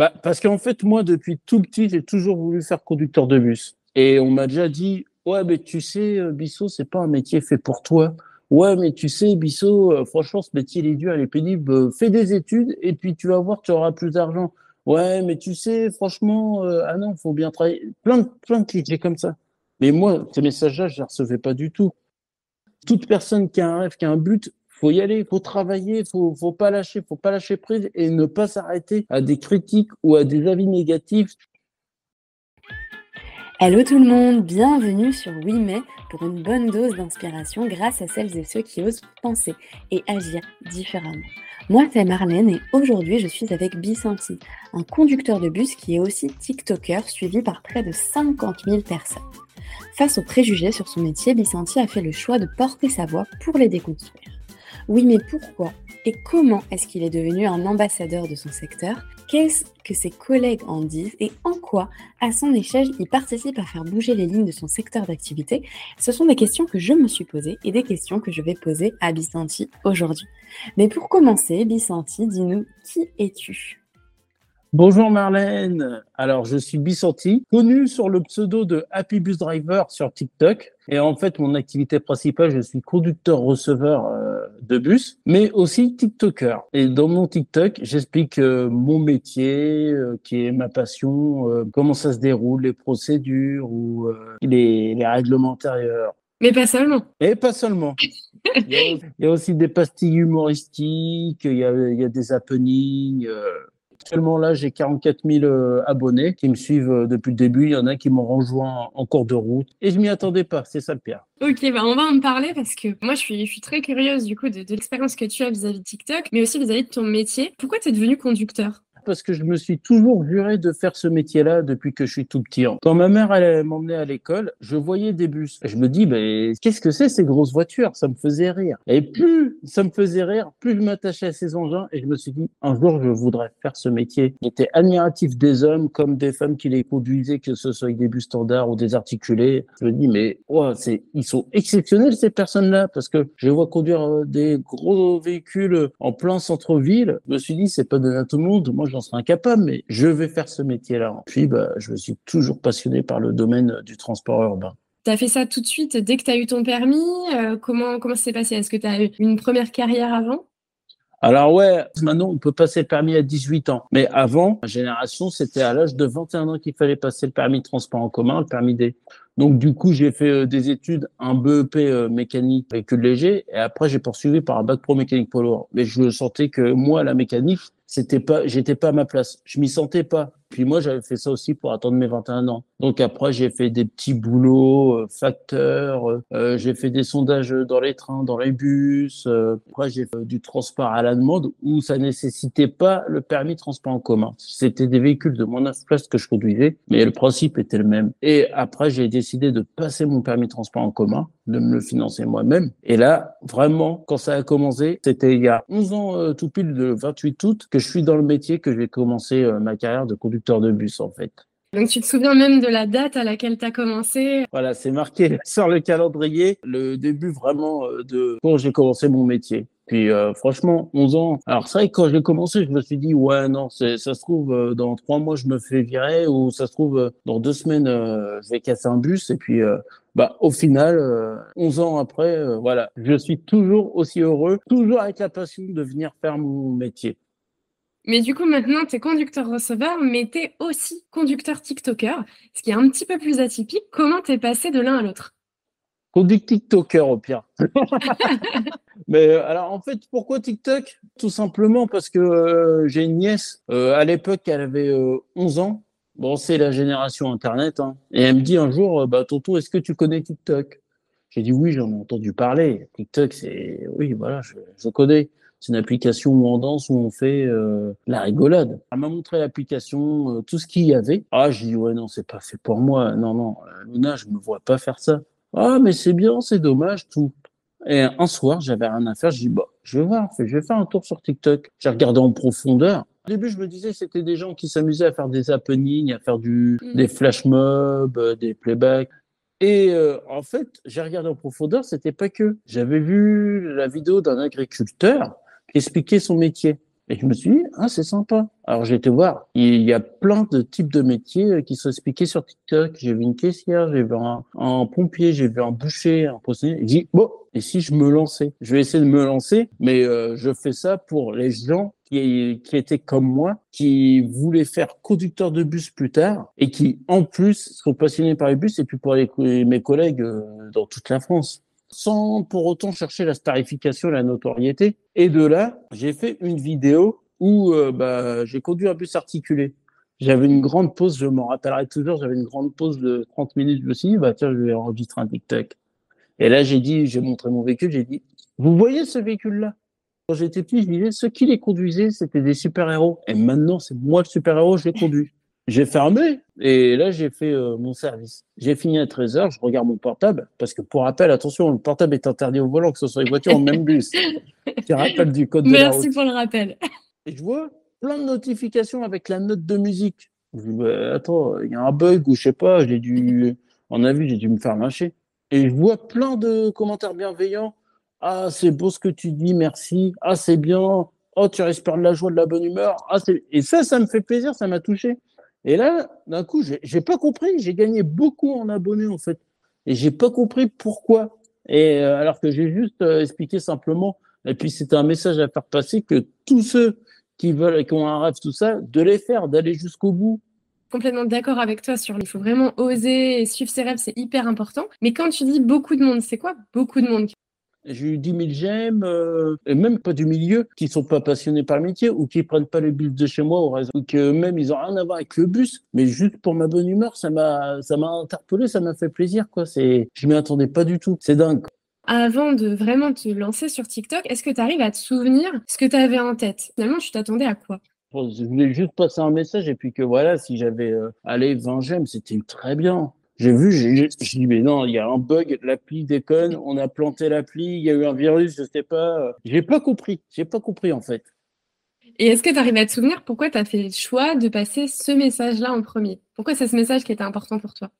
Bah, parce qu'en fait, moi, depuis tout petit, j'ai toujours voulu faire conducteur de bus. Et on m'a déjà dit, ouais, mais tu sais, euh, Bissot, c'est pas un métier fait pour toi. Ouais, mais tu sais, Bissot, euh, franchement, ce métier, il est dur, il est pénible. Euh, fais des études et puis tu vas voir, tu auras plus d'argent. Ouais, mais tu sais, franchement, ah non, faut bien travailler. Plein de, plein de clichés comme ça. Mais moi, ces messages-là, je les recevais pas du tout. Toute personne qui a un rêve, qui a un but, faut y aller, faut travailler, faut, faut pas lâcher, faut pas lâcher prise et ne pas s'arrêter à des critiques ou à des avis négatifs. Hello tout le monde, bienvenue sur Oui Mais pour une bonne dose d'inspiration grâce à celles et ceux qui osent penser et agir différemment. Moi c'est Marlène et aujourd'hui je suis avec Bisanti, un conducteur de bus qui est aussi TikToker suivi par près de 50 000 personnes. Face aux préjugés sur son métier, Bisanti a fait le choix de porter sa voix pour les déconstruire. Oui, mais pourquoi? Et comment est-ce qu'il est devenu un ambassadeur de son secteur? Qu'est-ce que ses collègues en disent? Et en quoi, à son échelle, il participe à faire bouger les lignes de son secteur d'activité? Ce sont des questions que je me suis posées et des questions que je vais poser à Bisanti aujourd'hui. Mais pour commencer, Bisanti, dis-nous, qui es-tu? Bonjour Marlène. Alors, je suis Bissanti, connu sur le pseudo de Happy Bus Driver sur TikTok. Et en fait, mon activité principale, je suis conducteur-receveur euh, de bus, mais aussi TikToker. Et dans mon TikTok, j'explique euh, mon métier, euh, qui est ma passion, comment ça se déroule, les procédures ou les, les règlements intérieurs. Mais pas seulement. Et pas seulement. il, y a, aussi des pastilles humoristiques, il y a, il y a des happenings. Actuellement, là, j'ai 44 000 euh, abonnés qui me suivent euh, depuis le début. Il y en a qui m'ont rejoint en cours de route. Et je m'y attendais pas. C'est ça le pire. Ok, bah on va en parler parce que moi, je suis, je très curieuse du coup de, de l'expérience que tu as vis-à-vis de TikTok, mais aussi vis-à-vis de ton métier. Pourquoi tu es devenu conducteur? Parce que je me suis toujours juré de faire ce métier-là depuis que je suis tout petit. Quand ma mère allait m'emmener à l'école, je voyais des bus. Je me dis, mais qu'est-ce que c'est ces grosses voitures? Ça me faisait rire. Et plus ça me faisait rire, plus je m'attachais à ces engins et je me suis dit, un jour, je voudrais faire ce métier. J'étais admiratif des hommes comme des femmes qui les conduisaient, que ce soit avec des bus standards ou des articulés. Je me dis, mais oh, c'est, ils sont exceptionnels ces personnes-là parce que je vois conduire euh, des gros véhicules en plein centre-ville. Je me suis dit, c'est pas donné à tout le monde. J'en serais incapable, mais je vais faire ce métier-là. Puis, bah, je me suis toujours passionné par le domaine du transport urbain. Tu as fait ça tout de suite dès que tu as eu ton permis euh, Comment, comment ça s'est passé? Est-ce que tu as eu une première carrière avant? Alors ouais, maintenant on peut passer le permis à 18 ans. Mais avant, ma génération, c'était à l'âge de 21 ans qu'il fallait passer le permis de transport en commun, le permis D. Donc du coup, j'ai fait euh, des études, un BEP euh, mécanique véhicule léger, et après j'ai poursuivi par un bac pro mécanique poids Mais je sentais que moi, la mécanique, c'était pas, j'étais pas à ma place. Je m'y sentais pas. Puis moi, j'avais fait ça aussi pour attendre mes 21 ans. Donc après, j'ai fait des petits boulots, euh, facteurs, euh, euh, j'ai fait des sondages dans les trains, dans les bus. Euh, après, j'ai fait du transport à la demande où ça nécessitait pas le permis de transport en commun. C'était des véhicules de moins 9 places que je conduisais, mais le principe était le même. Et après, j'ai décidé de passer mon permis de transport en commun, de me le financer moi-même. Et là, vraiment, quand ça a commencé, c'était il y a 11 ans, tout pile le 28 août, que je suis dans le métier, que j'ai commencé ma carrière de conducteur de bus en fait. Donc tu te souviens même de la date à laquelle tu as commencé? Voilà, c'est marqué sur le calendrier, le début vraiment euh, de quand j'ai commencé mon métier. Puis euh, franchement, 11 ans. Alors c'est vrai que quand j'ai commencé, je me suis dit ouais non, ça se trouve euh, dans trois mois je me fais virer ou ça se trouve dans deux semaines je vais casser un bus et puis bah au final, 11 ans après, voilà, je suis toujours aussi heureux, toujours avec la passion de venir faire mon métier. Mais du coup, maintenant, tu es conducteur-receveur, mais tu es aussi conducteur TikToker, ce qui est un petit peu plus atypique. Comment tu es passé de l'un à l'autre? Conducteur TikToker au pire. mais euh, alors, en fait, pourquoi TikTok? Tout simplement parce que euh, j'ai une nièce, euh, à l'époque, elle avait 11 ans. Bon, c'est la génération Internet. Hein. Et elle me dit un jour, bah, Tonton, est-ce que tu connais TikTok? J'ai dit oui, j'en ai entendu parler. TikTok, c'est... Oui, voilà, je connais. C'est une application où on danse, où on fait euh, la rigolade. Elle m'a montré l'application, euh, tout ce qu'il y avait. Ah, j'ai dit, ouais, non, c'est pas fait pour moi. Non, non, euh, Luna, je me vois pas faire ça. Ah, mais c'est bien, c'est dommage, tout. Et un soir, j'avais rien à faire. Je dis, bah, je vais voir, je vais faire un tour sur TikTok. J'ai regardé en profondeur. Au début, je me disais, c'était des gens qui s'amusaient à faire des happenings, à faire du, mm. des flash mobs, des playbacks. Et en fait, j'ai regardé en profondeur, c'était pas que. J'avais vu la vidéo d'un agriculteur expliquer son métier. Et je me suis dit, ah, c'est sympa. Alors j'ai été voir, il y a plein de types de métiers euh, qui sont expliqués sur TikTok. J'ai vu une caissière, j'ai vu un, pompier, j'ai vu un boucher, un postier. J'ai dit, bon, et si je me lançais? Je vais essayer de me lancer, mais euh, je fais ça pour les gens qui, qui étaient comme moi, qui voulaient faire conducteur de bus plus tard et qui, en plus, sont passionnés par les bus et puis pour les, mes collègues euh, dans toute la France sans pour autant chercher la starification, la notoriété. Et de là, j'ai fait une vidéo où euh, bah, j'ai conduit un bus articulé. J'avais une grande pause, je m'en rappellerai toujours, j'avais une grande pause de 30 minutes. Je me suis dit, bah, tiens, je vais enregistrer un TikTok. Et là, j'ai dit, j'ai montré mon véhicule, j'ai dit, vous voyez ce véhicule-là? Quand j'étais petit, je disais, ceux qui les conduisaient, c'était des super-héros. Et maintenant, c'est moi le super-héros, je les conduis. J'ai fermé et là j'ai fait euh, mon service. J'ai fini à 13h, je regarde mon portable parce que pour rappel, attention, le portable est interdit au volant, que ce soit les voitures ou même bus. Qui rappelle du code de la route. Merci pour le rappel. Et je vois plein de notifications avec la note de musique. Je dis, bah, attends, il y a un bug ou je sais pas, j'ai dû, en avis, j'ai dû me faire lâcher. Et je vois plein de commentaires bienveillants. Ah, c'est beau ce que tu dis, merci. Ah, c'est bien. Oh, tu respires de la joie, de la bonne humeur. Ah, et ça, ça me fait plaisir, ça m'a touché. Et là, d'un coup, j'ai pas compris. J'ai gagné beaucoup en abonnés, en fait. Et j'ai pas compris pourquoi. Et euh, alors que j'ai juste euh, expliqué simplement. Et puis, c'était un message à faire passer que tous ceux qui veulent, qui ont un rêve, tout ça, de les faire, d'aller jusqu'au bout. Complètement d'accord avec toi sur il faut vraiment oser et suivre ses rêves, c'est hyper important. Mais quand tu dis beaucoup de monde, c'est quoi beaucoup de monde j'ai eu 10 000 j'aime, euh, et même pas du milieu, qui sont pas passionnés par le métier ou qui prennent pas le bus de chez moi au réseau, ou que même ils ont rien à voir avec le bus, mais juste pour ma bonne humeur, ça m'a, ça m'a interpellé, ça m'a fait plaisir, quoi. C'est, je m'y attendais pas du tout. C'est dingue. Avant de vraiment te lancer sur TikTok, est-ce que tu arrives à te souvenir ce que tu avais en tête? Finalement, tu t'attendais à quoi? Je voulais juste passer un message et puis que voilà, si j'avais euh, allé 20 j'aime, c'était très bien. J'ai vu, j'ai dit, mais non, il y a un bug, l'appli déconne, on a planté l'appli, il y a eu un virus, je sais pas. J'ai pas compris, j'ai pas compris en fait. Et est-ce que tu arrives à te souvenir pourquoi tu as fait le choix de passer ce message-là en premier? Pourquoi c'est ce message qui était important pour toi?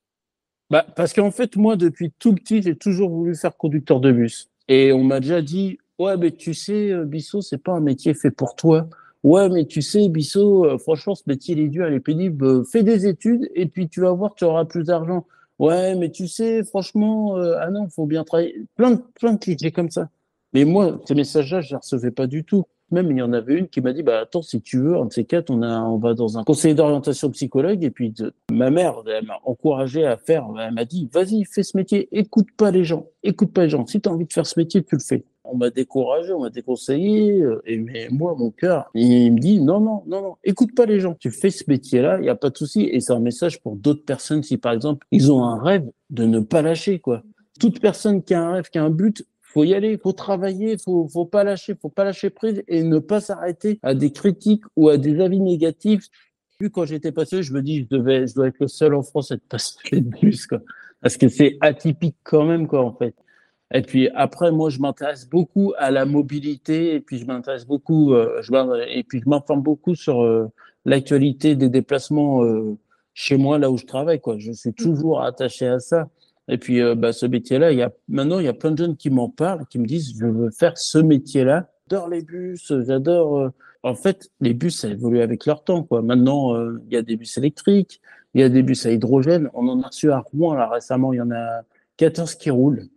Bah, Parce qu'en fait, moi, depuis tout petit, j'ai toujours voulu faire conducteur de bus. Et on m'a déjà dit, ouais, mais tu sais, euh, Bissot, c'est pas un métier fait pour toi. Ouais, mais tu sais, Bissot, euh, franchement, ce métier, il est dur, il est pénible. Euh, fais des études et puis tu vas voir, tu auras plus d'argent. Ouais, mais tu sais, franchement, euh, ah non, faut bien travailler. Plein de, plein de clichés comme ça. Mais moi, ces messages-là, je les recevais pas du tout. Même, il y en avait une qui m'a dit, bah, attends, si tu veux, un de ces quatre, on a, on va dans un conseiller d'orientation psychologue. Et puis, ma mère, m'a encouragé à faire, elle m'a dit, vas-y, fais ce métier, écoute pas les gens, écoute pas les gens. Si tu as envie de faire ce métier, tu le fais on m'a découragé, on m'a déconseillé. Euh, et mais moi, mon cœur, il me dit non, non, non, non, écoute pas les gens. Tu fais ce métier-là, il n'y a pas de souci. Et c'est un message pour d'autres personnes si, par exemple, ils ont un rêve de ne pas lâcher, quoi. Toute personne qui a un rêve, qui a un but, faut y aller, faut travailler, faut, faut pas lâcher, faut pas lâcher prise et ne pas s'arrêter à des critiques ou à des avis négatifs. Quand j'étais passionné, je me dis, je devais, je dois être le seul en France à être passionné de plus, quoi. Parce que c'est atypique quand même, quoi, en fait. Et puis après, moi, je m'intéresse beaucoup à la mobilité et puis je m'intéresse beaucoup, euh, je et puis je m'informe beaucoup sur euh, l'actualité des déplacements euh, chez moi, là où je travaille. Quoi. Je suis toujours attaché à ça. Et puis, euh, bah, ce métier-là, il y a, maintenant, il y a plein de jeunes qui m'en parlent, qui me disent, je veux faire ce métier-là. J'adore les bus, j'adore. En fait, les bus, ça évolue avec leur temps. Quoi. Maintenant, il y a des bus électriques, il y a des bus à hydrogène. On en a reçu à Rouen, là, récemment, il y en a 14 qui roulent.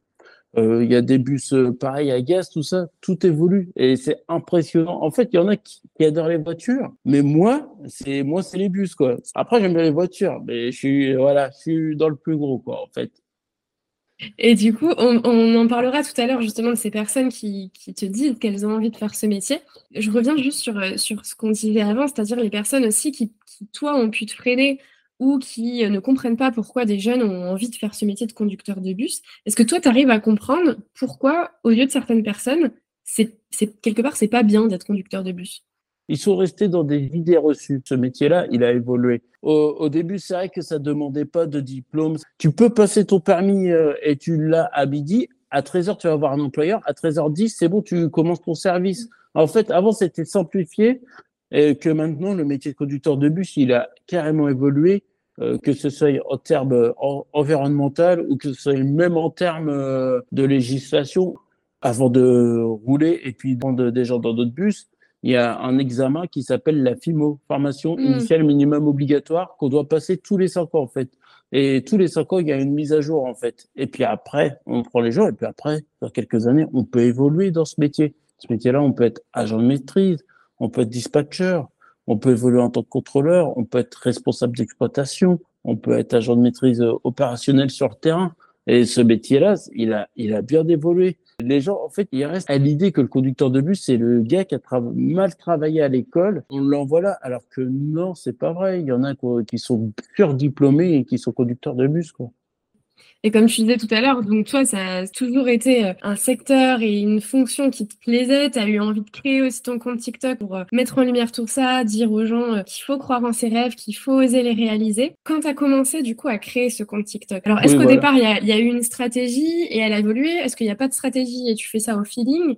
Euh, il y a des bus euh, pareils à gaz, tout ça, tout évolue et c'est impressionnant. En fait, il y en a qui, adorent les voitures, mais moi, c'est moi, c'est les bus quoi. Après, j'aime bien les voitures, mais je suis voilà, je suis dans le plus gros quoi, en fait. Et du coup, on, en parlera tout à l'heure justement de ces personnes qui, te disent qu'elles ont envie de faire ce métier. Je reviens juste sur, euh, ce qu'on disait avant, c'est-à-dire les personnes aussi qui, toi, ont pu te freiner ou qui euh, ne comprennent pas pourquoi des jeunes ont envie de faire ce métier de conducteur de bus. Est-ce que toi, tu arrives à comprendre pourquoi, aux yeux de certaines personnes, quelque part, c'est pas bien d'être conducteur de bus? Ils sont restés dans des idées reçues. Ce métier-là, il a évolué. Au, début, c'est vrai que ça demandait pas de diplôme. Tu peux passer ton permis euh, et tu l'as à midi. À 13h, tu vas avoir un employeur. À 13h10, c'est bon, tu commences ton service. En fait, avant, c'était simplifié et que maintenant, le métier de conducteur de bus, il a carrément évolué. Euh, que ce soit en termes environnemental ou que ce soit même en termes euh, de législation, avant de rouler et puis prendre des gens dans d'autres bus, il y a un examen qui s'appelle la FIMO, formation hmm. initiale minimum obligatoire, qu'on doit passer tous les cinq ans, en fait. Et tous les cinq ans, il y a une mise à jour, en fait. Et puis après, on prend les gens, et puis après, dans quelques années, on peut évoluer dans ce métier. Ce métier-là, on peut être agent de maîtrise, on peut être dispatcher, on peut évoluer en tant que contrôleur, on peut être responsable d'exploitation, on peut être agent de maîtrise euh, opérationnel sur le terrain. Et ce métier-là, il a, il a bien évolué. Les gens, en fait, ils restent à l'idée que le conducteur de bus, c'est le gars qui a mal travaillé à l'école. On l'envoie là, alors que non, c'est pas vrai. Il y en a qui sont surdiplômés et qui sont conducteurs de bus, quoi. Et comme tu disais tout à l'heure, donc toi, ça a toujours été euh, un secteur et une fonction qui te plaisait. Tu as eu envie de créer aussi ton compte TikTok pour euh, mettre en lumière tout ça, dire aux gens euh, qu'il faut croire en ses rêves, qu'il faut oser les réaliser. Quand tu as commencé du coup à créer ce compte TikTok, alors est-ce qu'au départ, il y, a, eu une stratégie et elle a évolué? Est-ce qu'il n'y a pas de stratégie et tu fais ça au feeling?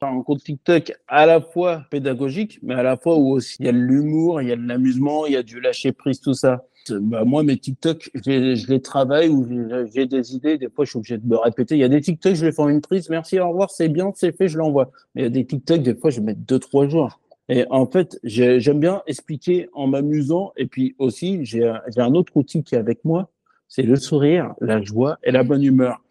Un compte TikTok à la fois pédagogique, mais à la fois où aussi il y a de l'humour, il y a de l'amusement, il y a du lâcher prise, tout ça. Bah, moi, mes TikTok, je les travaille ou j'ai des idées. Des fois, je suis obligé de me répéter. Il y a des TikTok, je les fais en une prise. Merci, au revoir, c'est bien, c'est fait, je l'envoie. Mais il y a des TikTok, des fois, je mettre deux, trois jours. Et en fait, j'aime bien expliquer en m'amusant. Et puis aussi, j'ai un autre outil qui est avec moi. C'est le sourire, la joie et la bonne humeur.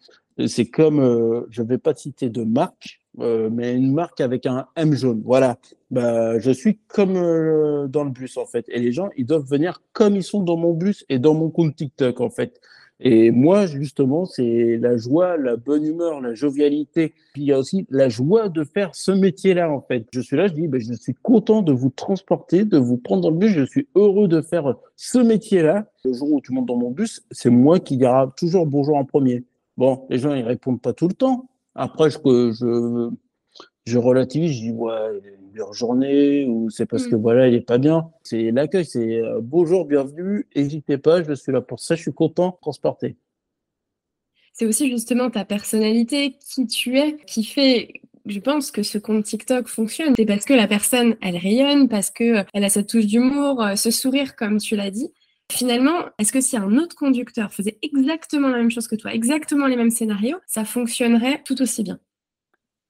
C'est comme, euh, je ne vais pas citer de marque, euh, mais une marque avec un M jaune. Voilà. Bah, je suis comme euh, dans le bus, en fait. Et les gens, ils doivent venir comme ils sont dans mon bus et dans mon compte TikTok, en fait. Et moi, justement, c'est la joie, la bonne humeur, la jovialité. Puis il y a aussi la joie de faire ce métier-là, en fait. Je suis là, je dis, ben, je suis content de vous transporter, de vous prendre dans le bus. Je suis heureux de faire ce métier-là. Le jour où tu montes dans mon bus, c'est moi qui dira toujours bonjour en premier. Bon, les gens, ils répondent pas tout le temps. Après, je, je, je relativise, je dis, ouais, une dure journée, ou c'est parce que mm. voilà, il est pas bien. C'est l'accueil, c'est euh, bonjour, bienvenue, n'hésitez pas, je suis là pour ça, je suis content, de transporter. C'est aussi justement ta personnalité, qui tu es, qui fait je pense que ce compte TikTok fonctionne. C'est parce que la personne, elle rayonne, parce que euh, elle a cette touche d'humour, euh, ce sourire, comme tu l'as dit. Finalement, est-ce que si un autre conducteur faisait exactement la même chose que toi, exactement les mêmes scénarios, ça fonctionnerait tout aussi bien?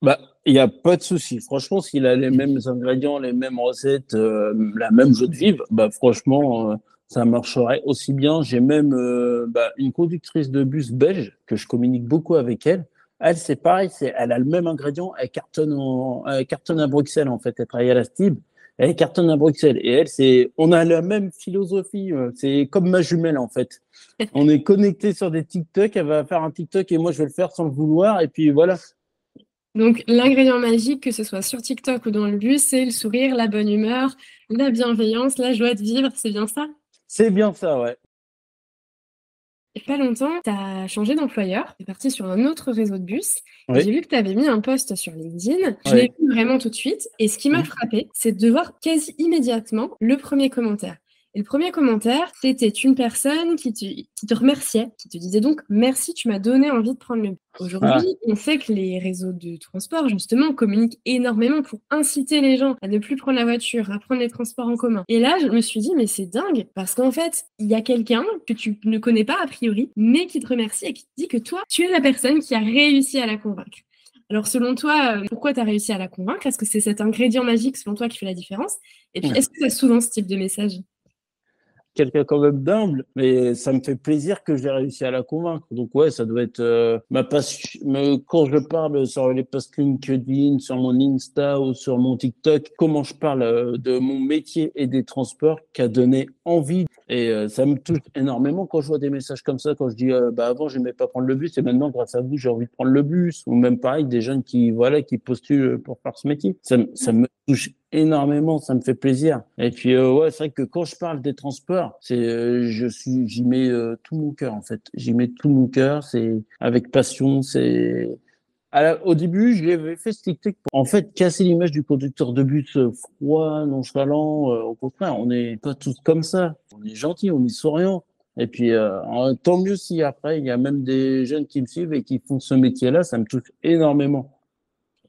Bah, il n'y a pas de souci. Franchement, s'il a les mêmes ingrédients, les mêmes recettes, euh, la même jeu de vivre, bah, franchement, euh, ça marcherait aussi bien. J'ai même euh, bah, une conductrice de bus belge que je communique beaucoup avec elle. Elle, c'est pareil, elle a le même ingrédient. Elle cartonne, en, elle cartonne à Bruxelles, en fait. Elle travaille à la STIB. Elle cartonne à Bruxelles. Et elle, c'est, on a la même philosophie. C'est comme ma jumelle, en fait. On est connecté sur des TikTok. Elle va faire un TikTok et moi, je vais le faire sans le vouloir. Et puis voilà. Donc, l'ingrédient magique, que ce soit sur TikTok ou dans le bus, c'est le sourire, la bonne humeur, la bienveillance, la joie de vivre. C'est bien ça? C'est bien ça, ouais. Pas longtemps, tu as changé d'employeur, tu es parti sur un autre réseau de bus. J'ai vu que tu avais mis un post sur LinkedIn. Je l'ai vu vraiment tout de suite. Et ce qui m'a frappé, c'est de voir quasi immédiatement le premier commentaire. Et le premier commentaire, c'était une personne qui te, qui te, remerciait, qui te disait donc merci, tu m'as donné envie de prendre le bus. Aujourd'hui, ah. on sait que les réseaux de transport, justement, communiquent énormément pour inciter les gens à ne plus prendre la voiture, à prendre les transports en commun. Et là, je me suis dit, mais c'est dingue, parce qu'en fait, il y a quelqu'un que tu ne connais pas a priori, mais qui te remercie et qui te dit que toi, tu es la personne qui a réussi à la convaincre. Alors, selon toi, euh, pourquoi tu as réussi à la convaincre? Est-ce que c'est cet ingrédient magique, selon toi, qui fait la différence? Et puis, est-ce que tu as souvent ce type de message? Quelqu'un quand même d'humble, mais ça me fait plaisir que j'ai réussi à la convaincre. Donc ouais, ça doit être euh, ma passion. Quand je parle sur les posts LinkedIn, sur mon Insta ou sur mon TikTok, comment je parle euh, de mon métier et des transports qui a donné envie. Et euh, ça me touche énormément quand je vois des messages comme ça, quand je dis bah avant j'aimais pas prendre le bus et maintenant grâce à vous j'ai envie de prendre le bus. Ou même pareil des jeunes qui voilà qui postulent pour faire ce métier. Ça, ça me touche énormément, ça me fait plaisir. Et puis euh, ouais, c'est vrai que quand je parle des transports, c'est euh, je suis j'y mets euh, tout mon cœur en fait. J'y mets tout mon cœur, c'est avec passion, c'est au début, je l'avais fait ce TikTok pour en fait casser l'image du conducteur de bus froid, nonchalant. au contraire, on n'est pas tous comme ça. On est gentil, on est souriant. Et puis, tant mieux si après, il y a même des jeunes qui me suivent et qui font ce métier-là, ça me touche énormément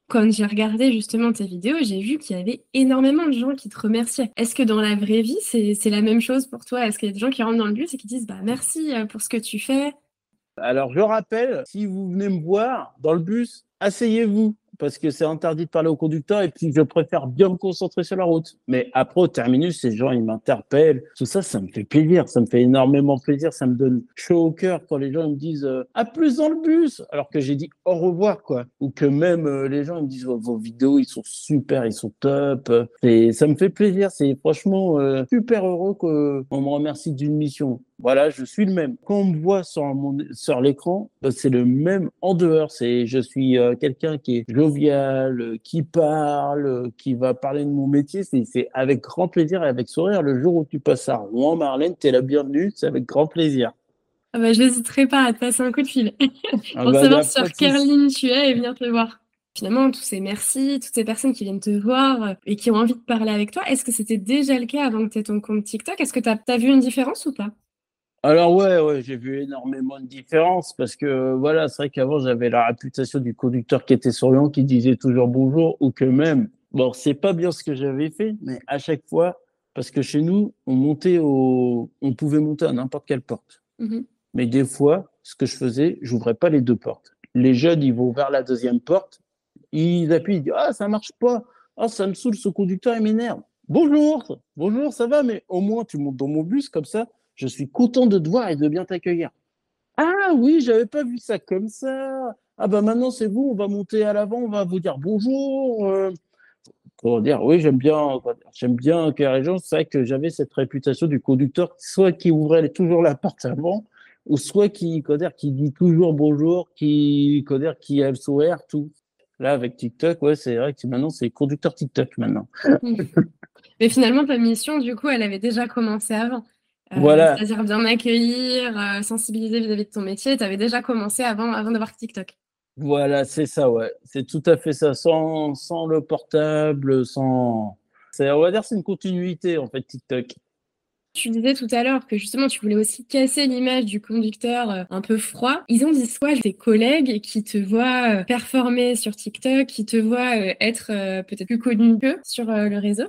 quand j'ai regardé justement tes vidéos, j'ai vu qu'il y avait énormément de gens qui te remerciaient. Est-ce que dans la vraie vie, c'est la même chose pour toi? Est-ce qu'il y a des gens qui rentrent dans le bus et qui disent bah, merci euh, pour ce que tu fais? Alors, je rappelle, si vous venez me voir dans le bus, asseyez-vous. Parce que c'est interdit de parler au conducteur et puis je préfère bien me concentrer sur la route. Mais après, au terminus, ces gens, ils m'interpellent. Tout ça, ça me fait plaisir. Ça me fait énormément plaisir. Ça me donne chaud au cœur quand les gens me disent euh, à plus dans le bus, alors que j'ai dit au revoir, quoi. Ou que même euh, les gens ils me disent vos vidéos, ils sont super, ils sont top. Et ça me fait plaisir. C'est franchement euh, super heureux qu'on me remercie d'une mission. Voilà, je suis le même. Quand on me voit sur, sur l'écran, c'est le même en dehors. C'est, je suis quelqu'un qui est jovial, euh, qui parle, qui va parler de mon métier. C'est, avec grand plaisir et avec sourire. Le jour où tu passes à Rouen, Marlène, es la bienvenue. C'est avec grand plaisir. Ah bah, je n'hésiterai pas à te passer un coup de fil ah pour bah, savoir sur quelle ligne tu es et venir te voir. Finalement, tous ces merci, toutes ces personnes qui viennent te voir et qui ont envie de parler avec toi, est-ce que c'était déjà le cas avant que tu aies ton compte TikTok? Est-ce que tu as vu une différence ou pas? Alors ouais, ouais j'ai vu énormément de différences parce que voilà, c'est vrai qu'avant j'avais la réputation du conducteur qui était souriant, qui disait toujours bonjour, ou que même, bon, c'est pas bien ce que j'avais fait, mais à chaque fois, parce que chez nous, on montait au, on pouvait monter à n'importe quelle porte. Mm-hmm. Mais des fois, ce que je faisais, j'ouvrais pas les deux portes. Les jeunes, ils vont vers la deuxième porte, ils appuient, ils disent ah ça marche pas, ah ça me saoule, ce conducteur il m'énerve. Bonjour, bonjour, ça va, mais au moins tu montes dans mon bus comme ça je suis content de te voir et de bien t'accueillir. Ah oui, j'avais pas vu ça comme ça. Ah bah maintenant c'est vous, on va monter à l'avant, on va vous dire bonjour. Euh. pour dire oui, j'aime bien, j'aime bien que les gens. C'est vrai que j'avais cette réputation du conducteur, soit qui ouvrait toujours la porte avant, ou soit qui, qui dit toujours bonjour, qui, qui a le sourire, tout. Là, avec TikTok, ouais, c'est vrai que maintenant, c'est conducteur TikTok maintenant. Mais finalement, ta mission, du coup, elle avait déjà commencé avant. Euh, voilà. C'est-à-dire bien accueillir, euh, sensibiliser vis-à-vis de ton métier. Tu avais déjà commencé avant, avant d'avoir TikTok. Voilà, c'est ça, ouais. C'est tout à fait ça. Sans, sans le portable, sans. On va dire c'est une continuité, en fait, TikTok. Tu disais tout à l'heure que justement tu voulais aussi casser l'image du conducteur euh, un peu froid. Ils ont dit quoi tes collègues qui te voient performer sur TikTok, qui te voient être peut-être plus connu qu'eux sur le réseau?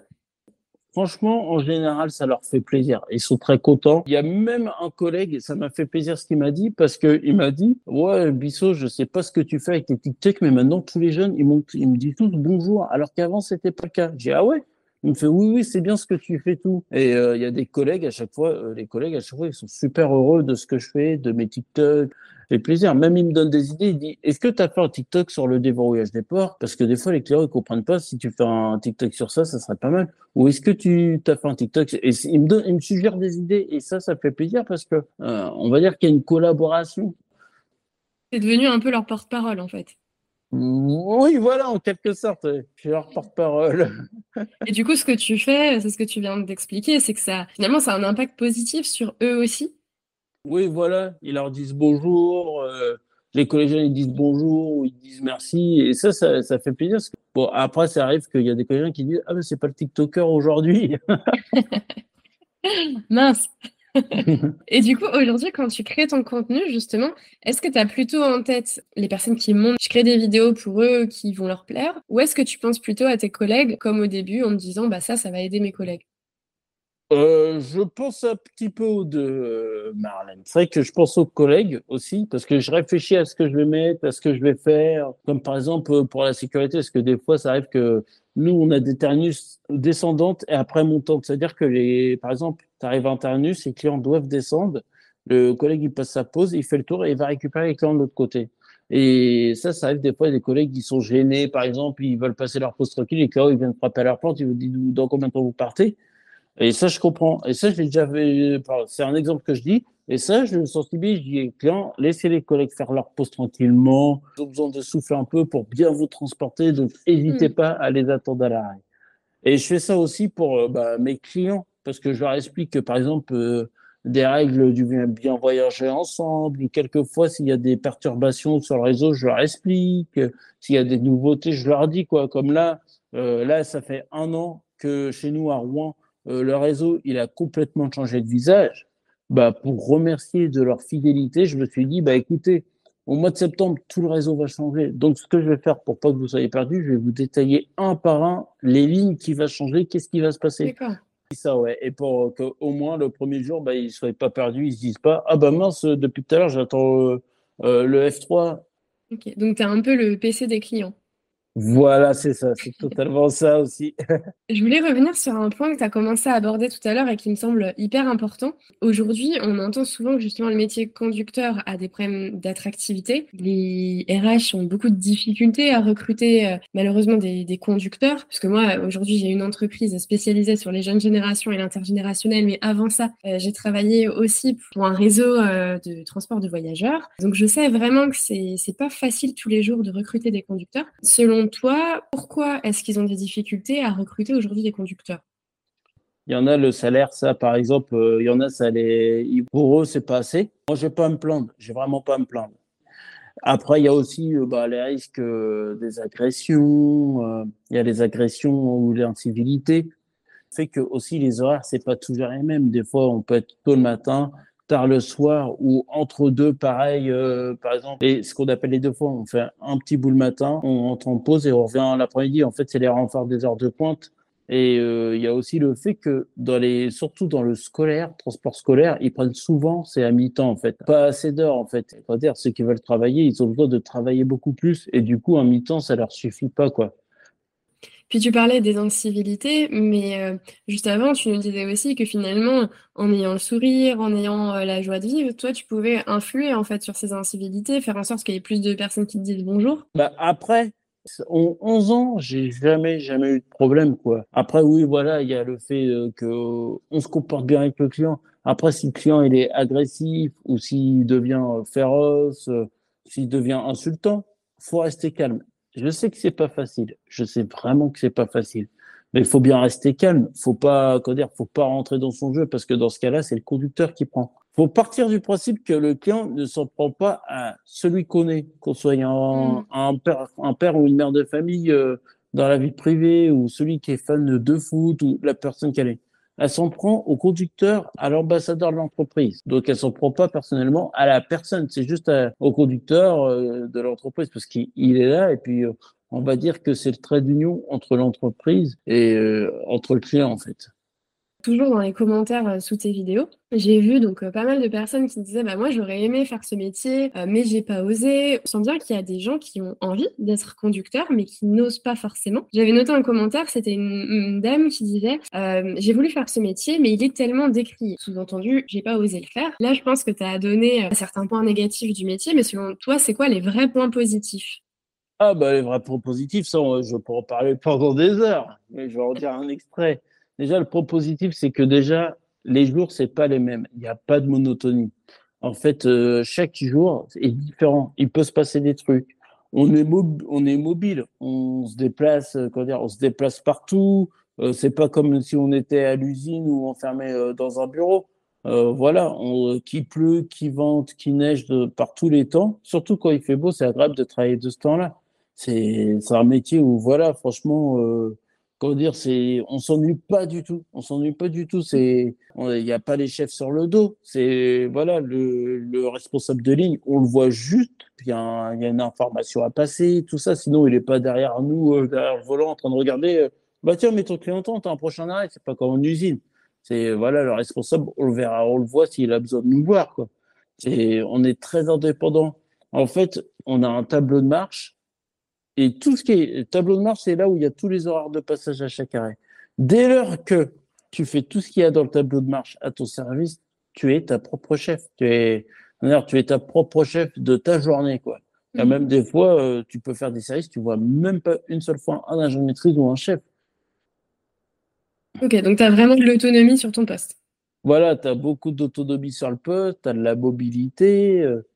Franchement, en général, ça leur fait plaisir. Ils sont très contents. Il y a même un collègue, ça m'a fait plaisir ce qu'il m'a dit, parce qu'il m'a dit, ouais, Bissot, je sais pas ce que tu fais avec tes TikTok, mais maintenant, tous les jeunes, ils, ils me disent tous bonjour, alors qu'avant, c'était pas le cas. J'ai ah ouais? Il me fait oui, oui, c'est bien ce que tu fais tout. Et euh, il y a des collègues à chaque fois, euh, les collègues à chaque fois, ils sont super heureux de ce que je fais, de mes TikTok, fait plaisir. Même il me donne des idées. Il dit Est-ce que tu as fait un TikTok sur le déverrouillage des ports Parce que des fois, les clients ne comprennent pas. Si tu fais un TikTok sur ça, ça serait pas mal. Ou est-ce que tu as fait un TikTok? Et il me, donne, suggère des idées. Et ça, ça fait plaisir parce que euh, on va dire qu'il y a une collaboration. C'est devenu un peu leur porte-parole, en fait. Oui, voilà, en quelque sorte, je suis leur porte-parole. Et du coup, ce que tu fais, c'est ce que tu viens d'expliquer, c'est que ça, finalement, ça a un impact positif sur eux aussi. Oui, voilà, ils leur disent bonjour, euh, les collégiens ils disent bonjour, ils disent merci, et ça, ça, fait plaisir. bon, après, ça arrive qu'il y a des collégiens qui disent Ah, mais c'est pas le TikToker aujourd'hui. Mince. et du coup, aujourd'hui, quand tu crées ton contenu, justement, est-ce que tu as plutôt en tête les personnes qui montent, je crée des vidéos pour eux qui vont leur plaire, ou est-ce que tu penses plutôt à tes collègues, comme au début, en te disant, bah ça, ça va aider mes collègues? Euh, je pense un petit peu aux deux, euh, Marlène. C'est vrai que je pense aux collègues aussi, parce que je réfléchis à ce que je vais mettre, à ce que je vais faire. Comme par exemple euh, pour la sécurité, parce que des fois, ça arrive que nous, on a des terminus descendantes et après montantes. C'est-à-dire que, les, par exemple, tu arrives à un terminus, les clients doivent descendre. Le collègue, il passe sa pause, il fait le tour et il va récupérer les clients de l'autre côté. Et ça, ça arrive des fois, des collègues qui sont gênés, par exemple, ils veulent passer leur pause tranquille, les clients, ils viennent frapper à leur porte, ils vous disent dans combien de temps vous partez? Et ça, je comprends. Et ça, je l'ai déjà vu. C'est un exemple que je dis. Et ça, je le sensibilise. Je dis, clients, laissez les collègues faire leur pause tranquillement. Ils ont besoin de souffler un peu pour bien vous transporter. Donc, n'hésitez mm. pas à les attendre à l'arrêt. Et je fais ça aussi pour euh, bah, mes clients. Parce que je leur explique que, par exemple, euh, des règles du bien voyager ensemble. Quelquefois, s'il y a des perturbations sur le réseau, je leur explique. S'il y a des nouveautés, je leur dis quoi. Comme là, euh, là, ça fait un an que chez nous à Rouen, euh, le réseau, il a complètement changé de visage, bah, pour remercier de leur fidélité, je me suis dit, bah, écoutez, au mois de septembre, tout le réseau va changer. Donc, ce que je vais faire pour pas que vous soyez perdus, je vais vous détailler un par un les lignes qui vont changer, qu'est-ce qui va se passer. Ça, ouais. Et pour qu'au moins le premier jour, bah, ils ne soient pas perdus, ils se disent pas, ah bah mince, depuis tout à l'heure, j'attends euh, euh, le F3. Ok, donc tu es un peu le PC des clients. Voilà, c'est ça, c'est totalement ça aussi. Je voulais revenir sur un point que tu as commencé à aborder tout à l'heure et qui me semble hyper important. Aujourd'hui, on entend souvent que justement le métier conducteur a des problèmes d'attractivité. Les RH ont beaucoup de difficultés à recruter euh, malheureusement des, conducteurs, parce que moi, aujourd'hui, j'ai une entreprise spécialisée sur les jeunes générations et l'intergénérationnel, mais avant ça, euh, j'ai travaillé aussi pour un réseau euh, de transport de voyageurs. Donc je sais vraiment que c'est pas facile tous les jours de recruter des conducteurs. Selon toi, pourquoi est-ce qu'ils ont des difficultés à recruter aujourd'hui des conducteurs? Il y en a le salaire, ça par exemple, euh, il y en a ça les pour eux c'est pas assez. Moi je vais pas me plaindre, je vais vraiment pas me plaindre. Après il y a aussi euh, bah, les risques euh, des agressions, il y a les agressions ou l'incivilité. Fait que aussi les horaires c'est pas toujours les mêmes. Des fois on peut être tôt le matin, tard le soir ou entre deux, pareil, euh, par exemple. Et ce qu'on appelle les deux fois, on fait un petit bout le matin, on rentre en pause et on revient l'après-midi. En fait, c'est les renforts des heures de pointe. Et euh, il y a aussi le fait que dans surtout dans le scolaire, transport scolaire, ils prennent souvent, c'est à mi-temps en fait, pas assez d'heures en fait. C'est-à-dire ceux qui veulent travailler, ils ont besoin de travailler beaucoup plus et du coup, un mi-temps, ça leur suffit pas quoi. Puis tu parlais des incivilités, mais euh, juste avant, tu nous disais aussi que finalement, en ayant le sourire, en ayant euh, la joie de vivre, toi, tu pouvais influer en fait sur ces incivilités, faire en sorte qu'il y ait plus de personnes qui te disent bonjour. Bah après, en 11 ans, j'ai jamais, jamais eu de problème, quoi. Après, oui, voilà, il y a le fait euh, que on se comporte bien avec le client. Après, si le client il est agressif ou s'il devient féroce, s'il devient insultant, faut rester calme. Je sais que c'est pas facile. Je sais vraiment que c'est pas facile. Mais il faut bien rester calme. Faut pas, dire, faut pas rentrer dans son jeu parce que dans ce cas-là, c'est le conducteur qui prend. Faut partir du principe que le client ne s'en prend pas à celui qu'on est, qu'on soit un, mm. un, père, un père ou une mère de famille euh, dans la vie privée ou celui qui est fan de foot ou la personne qu'elle est elle s'en prend au conducteur, à l'ambassadeur de l'entreprise. Donc, elle s'en prend pas personnellement à la personne, c'est juste au conducteur euh, de l'entreprise parce qu'il est là. Et puis euh, on va dire que c'est le trait d'union entre l'entreprise et euh, entre le client en fait toujours dans les commentaires euh, sous tes vidéos, j'ai vu donc euh, pas mal de personnes qui disaient bah moi j'aurais aimé faire ce métier euh, mais j'ai pas osé. On sent bien qu'il y a des gens qui ont envie d'être conducteurs mais qui n'osent pas forcément. J'avais noté un commentaire, c'était une, dame qui disait j'ai voulu faire ce métier mais il est tellement décrié. Sous-entendu, j'ai pas osé le faire. Là, je pense que tu as donné certains points négatifs du métier mais selon toi, c'est quoi les vrais points positifs? Ah bah les vrais points positifs, ça, je pourrais en parler pendant des heures, mais je vais en dire un extrait. Déjà, le propositif, c'est que déjà, les jours, c'est pas les mêmes. Il n'y a pas de monotonie. En fait, euh, chaque jour est différent. Il peut se passer des trucs. On est, mobile. On se déplace, euh, comment dire, on se déplace partout. Euh, c'est pas comme si on était à l'usine ou enfermé euh, dans un bureau. Voilà, qui pleut, qui vente, qui neige par tous les temps. Surtout quand il fait beau, c'est agréable de travailler de ce temps-là. C'est un métier où, voilà, franchement, comment dire, c'est, on s'ennuie pas du tout. On s'ennuie pas du tout. C'est, il n'y a pas les chefs sur le dos. C'est, voilà, le, le, responsable de ligne, on le voit juste. Il y, a une information à passer, tout ça. Sinon, il n'est pas derrière nous, euh, derrière le volant, en train de regarder. Euh, bah tiens, mets ton client t'as un prochain arrêt. C'est pas comme en usine. C'est, voilà, le responsable, on le verra, on le voit s'il a besoin de nous voir, quoi. On est très indépendant. En fait, on a un tableau de marche et tout ce qui est tableau de marche, c'est là où il y a tous les horaires de passage à chaque arrêt. Dès lors que tu fais tout ce qu'il y a dans le tableau de marche à ton service, tu es ta propre chef. Tu es, tu es ta propre chef de ta journée, quoi. A mhm. même des fois, euh, tu peux faire des services, tu vois même pas une seule fois un agent de maîtrise ou un chef. Ok, donc tu as vraiment de l'autonomie sur ton poste. Voilà, tu as beaucoup d'autonomie sur le poste, tu as de la mobilité. Euh,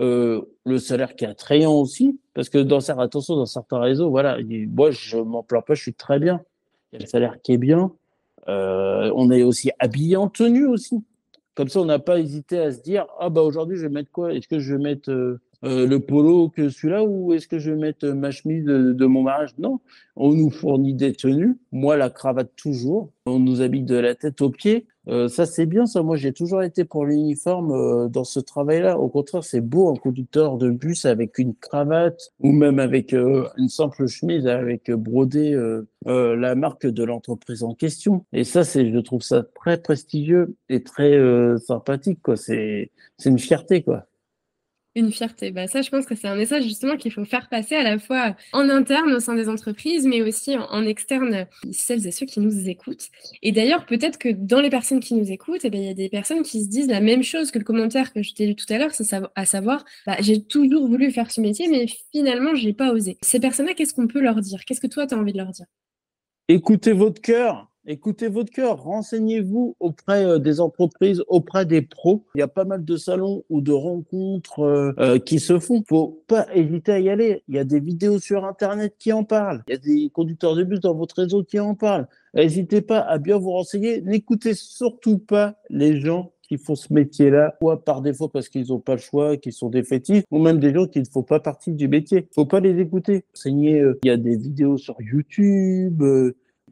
euh, le salaire qui est attrayant aussi, parce que dans certains, attention, dans certains réseaux, voilà, moi je m'en plains pas, je suis très bien. Il y a le salaire qui est bien. Euh, on est aussi habillé en tenue aussi. Comme ça, on n'a pas hésité à se dire ah bah aujourd'hui je vais mettre quoi? Est-ce que je vais mettre euh, le polo que celui-là ou est-ce que je vais mettre ma chemise de, de, mon mariage? Non, on nous fournit des tenues. Moi, la cravate toujours. On nous habille de la tête aux pieds. Euh, ça, c'est bien, ça. Moi, j'ai toujours été pour l'uniforme euh, dans ce travail-là. Au contraire, c'est beau un conducteur de bus avec une cravate ou même avec euh, une simple chemise avec brodé la marque de l'entreprise en question. Et ça, c'est, je trouve ça très prestigieux et très sympathique, quoi. C'est, c'est une fierté, quoi. Une fierté. Bah, ça, je pense que c'est un message justement qu'il faut faire passer à la fois en interne au sein des entreprises, mais aussi en, externe, celles et ceux qui nous écoutent. Et d'ailleurs, peut-être que dans les personnes qui nous écoutent, eh ben, il y a des personnes qui se disent la même chose que le commentaire que je t'ai lu tout à l'heure, à savoir, bah, j'ai toujours voulu faire ce métier, mais finalement, je n'ai pas osé. Ces personnes-là, qu'est-ce qu'on peut leur dire? Qu'est-ce que toi, tu as envie de leur dire? Écoutez votre cœur. Écoutez votre cœur, renseignez-vous auprès euh, des entreprises, auprès des pros. Il y a pas mal de salons ou de rencontres euh, euh, qui se font. Faut pas hésiter à y aller. Il y a des vidéos sur Internet qui en parlent. Il y a des conducteurs de bus dans votre réseau qui en parlent. N'hésitez pas à bien vous renseigner. N'écoutez surtout pas les gens qui font ce métier-là, soit par défaut parce qu'ils n'ont pas le choix, qu'ils sont défaitifs, ou même des gens qui ne font pas partie du métier. Faut pas les écouter. Renseignez, il y a des vidéos sur YouTube,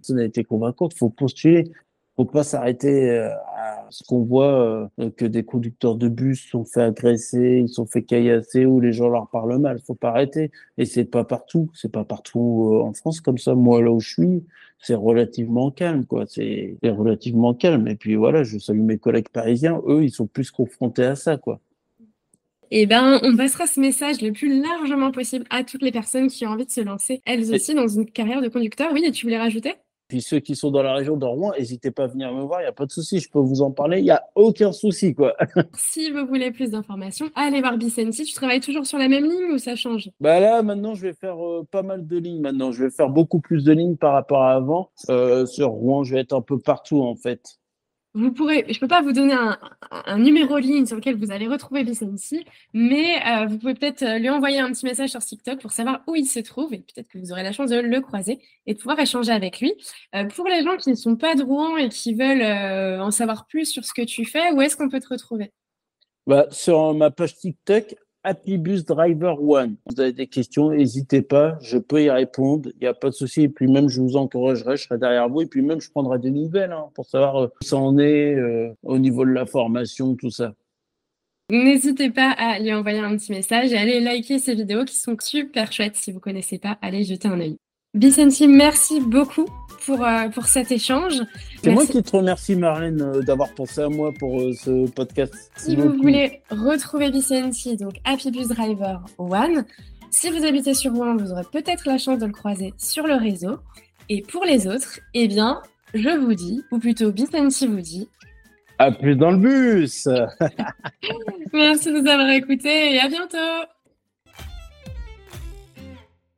personne n'a été convaincante, faut postuler. Faut pas s'arrêter euh, à ce qu'on voit euh, que des conducteurs de bus sont fait agresser, ils sont fait caillasser ou les gens leur parlent mal. Faut pas arrêter. Et c'est pas partout. C'est pas partout euh, en France comme ça. Moi, là où je suis, c'est relativement calme, quoi. C'est relativement calme. Et puis voilà, je salue mes collègues parisiens. Eux, ils sont plus confrontés à ça, quoi. Eh ben, on passera ce message le plus largement possible à toutes les personnes qui ont envie de se lancer, elles aussi, dans une carrière de conducteur. Oui, et tu voulais rajouter? Puis ceux qui sont dans la région de Rouen, n'hésitez pas à venir me voir, il n'y a pas de souci, je peux vous en parler, il n'y a aucun souci. quoi. si vous voulez plus d'informations, allez voir Bicenti. Tu travailles toujours sur la même ligne ou ça change? Bah là, maintenant, je vais faire euh, pas mal de lignes. Maintenant, je vais faire beaucoup plus de lignes par rapport à avant. Euh, sur Rouen, je vais être un peu partout en fait vous pourrez, je ne peux pas vous donner un, numéro ligne sur lequel vous allez retrouver Vicency, mais euh, vous pouvez peut-être euh, lui envoyer un petit message sur TikTok pour savoir où il se trouve et peut-être que vous aurez la chance de le croiser et de pouvoir échanger avec lui. Euh, pour les gens qui ne sont pas de Rouen et qui veulent en savoir plus sur ce que tu fais, où est-ce qu'on peut te retrouver? Bah, Sur ma page TikTok, Happy Bus Driver One. Vous avez des questions, n'hésitez pas, je peux y répondre, il n'y a pas de souci. Et puis même, je vous encouragerai, je serai derrière vous. Et puis même, je prendrai des nouvelles hein, pour savoir euh, où ça en est euh, au niveau de la formation, tout ça. N'hésitez pas à lui envoyer un petit message et aller liker ces vidéos qui sont super chouettes. Si vous ne connaissez pas, allez jeter un œil. Vicenti, merci beaucoup pour, euh, pour cet échange. C'est moi qui te remercie, Marlène, euh, d'avoir pensé à moi pour euh, ce podcast. Si vous voulez retrouver Vicenti, donc Happy Bus Driver One, si vous habitez sur Rouen, vous aurez peut-être la chance de le croiser sur le réseau. Et pour les autres, eh bien, je vous dis, ou plutôt Vicenti vous dit, à plus dans le bus Merci de nous avoir écoutés et à bientôt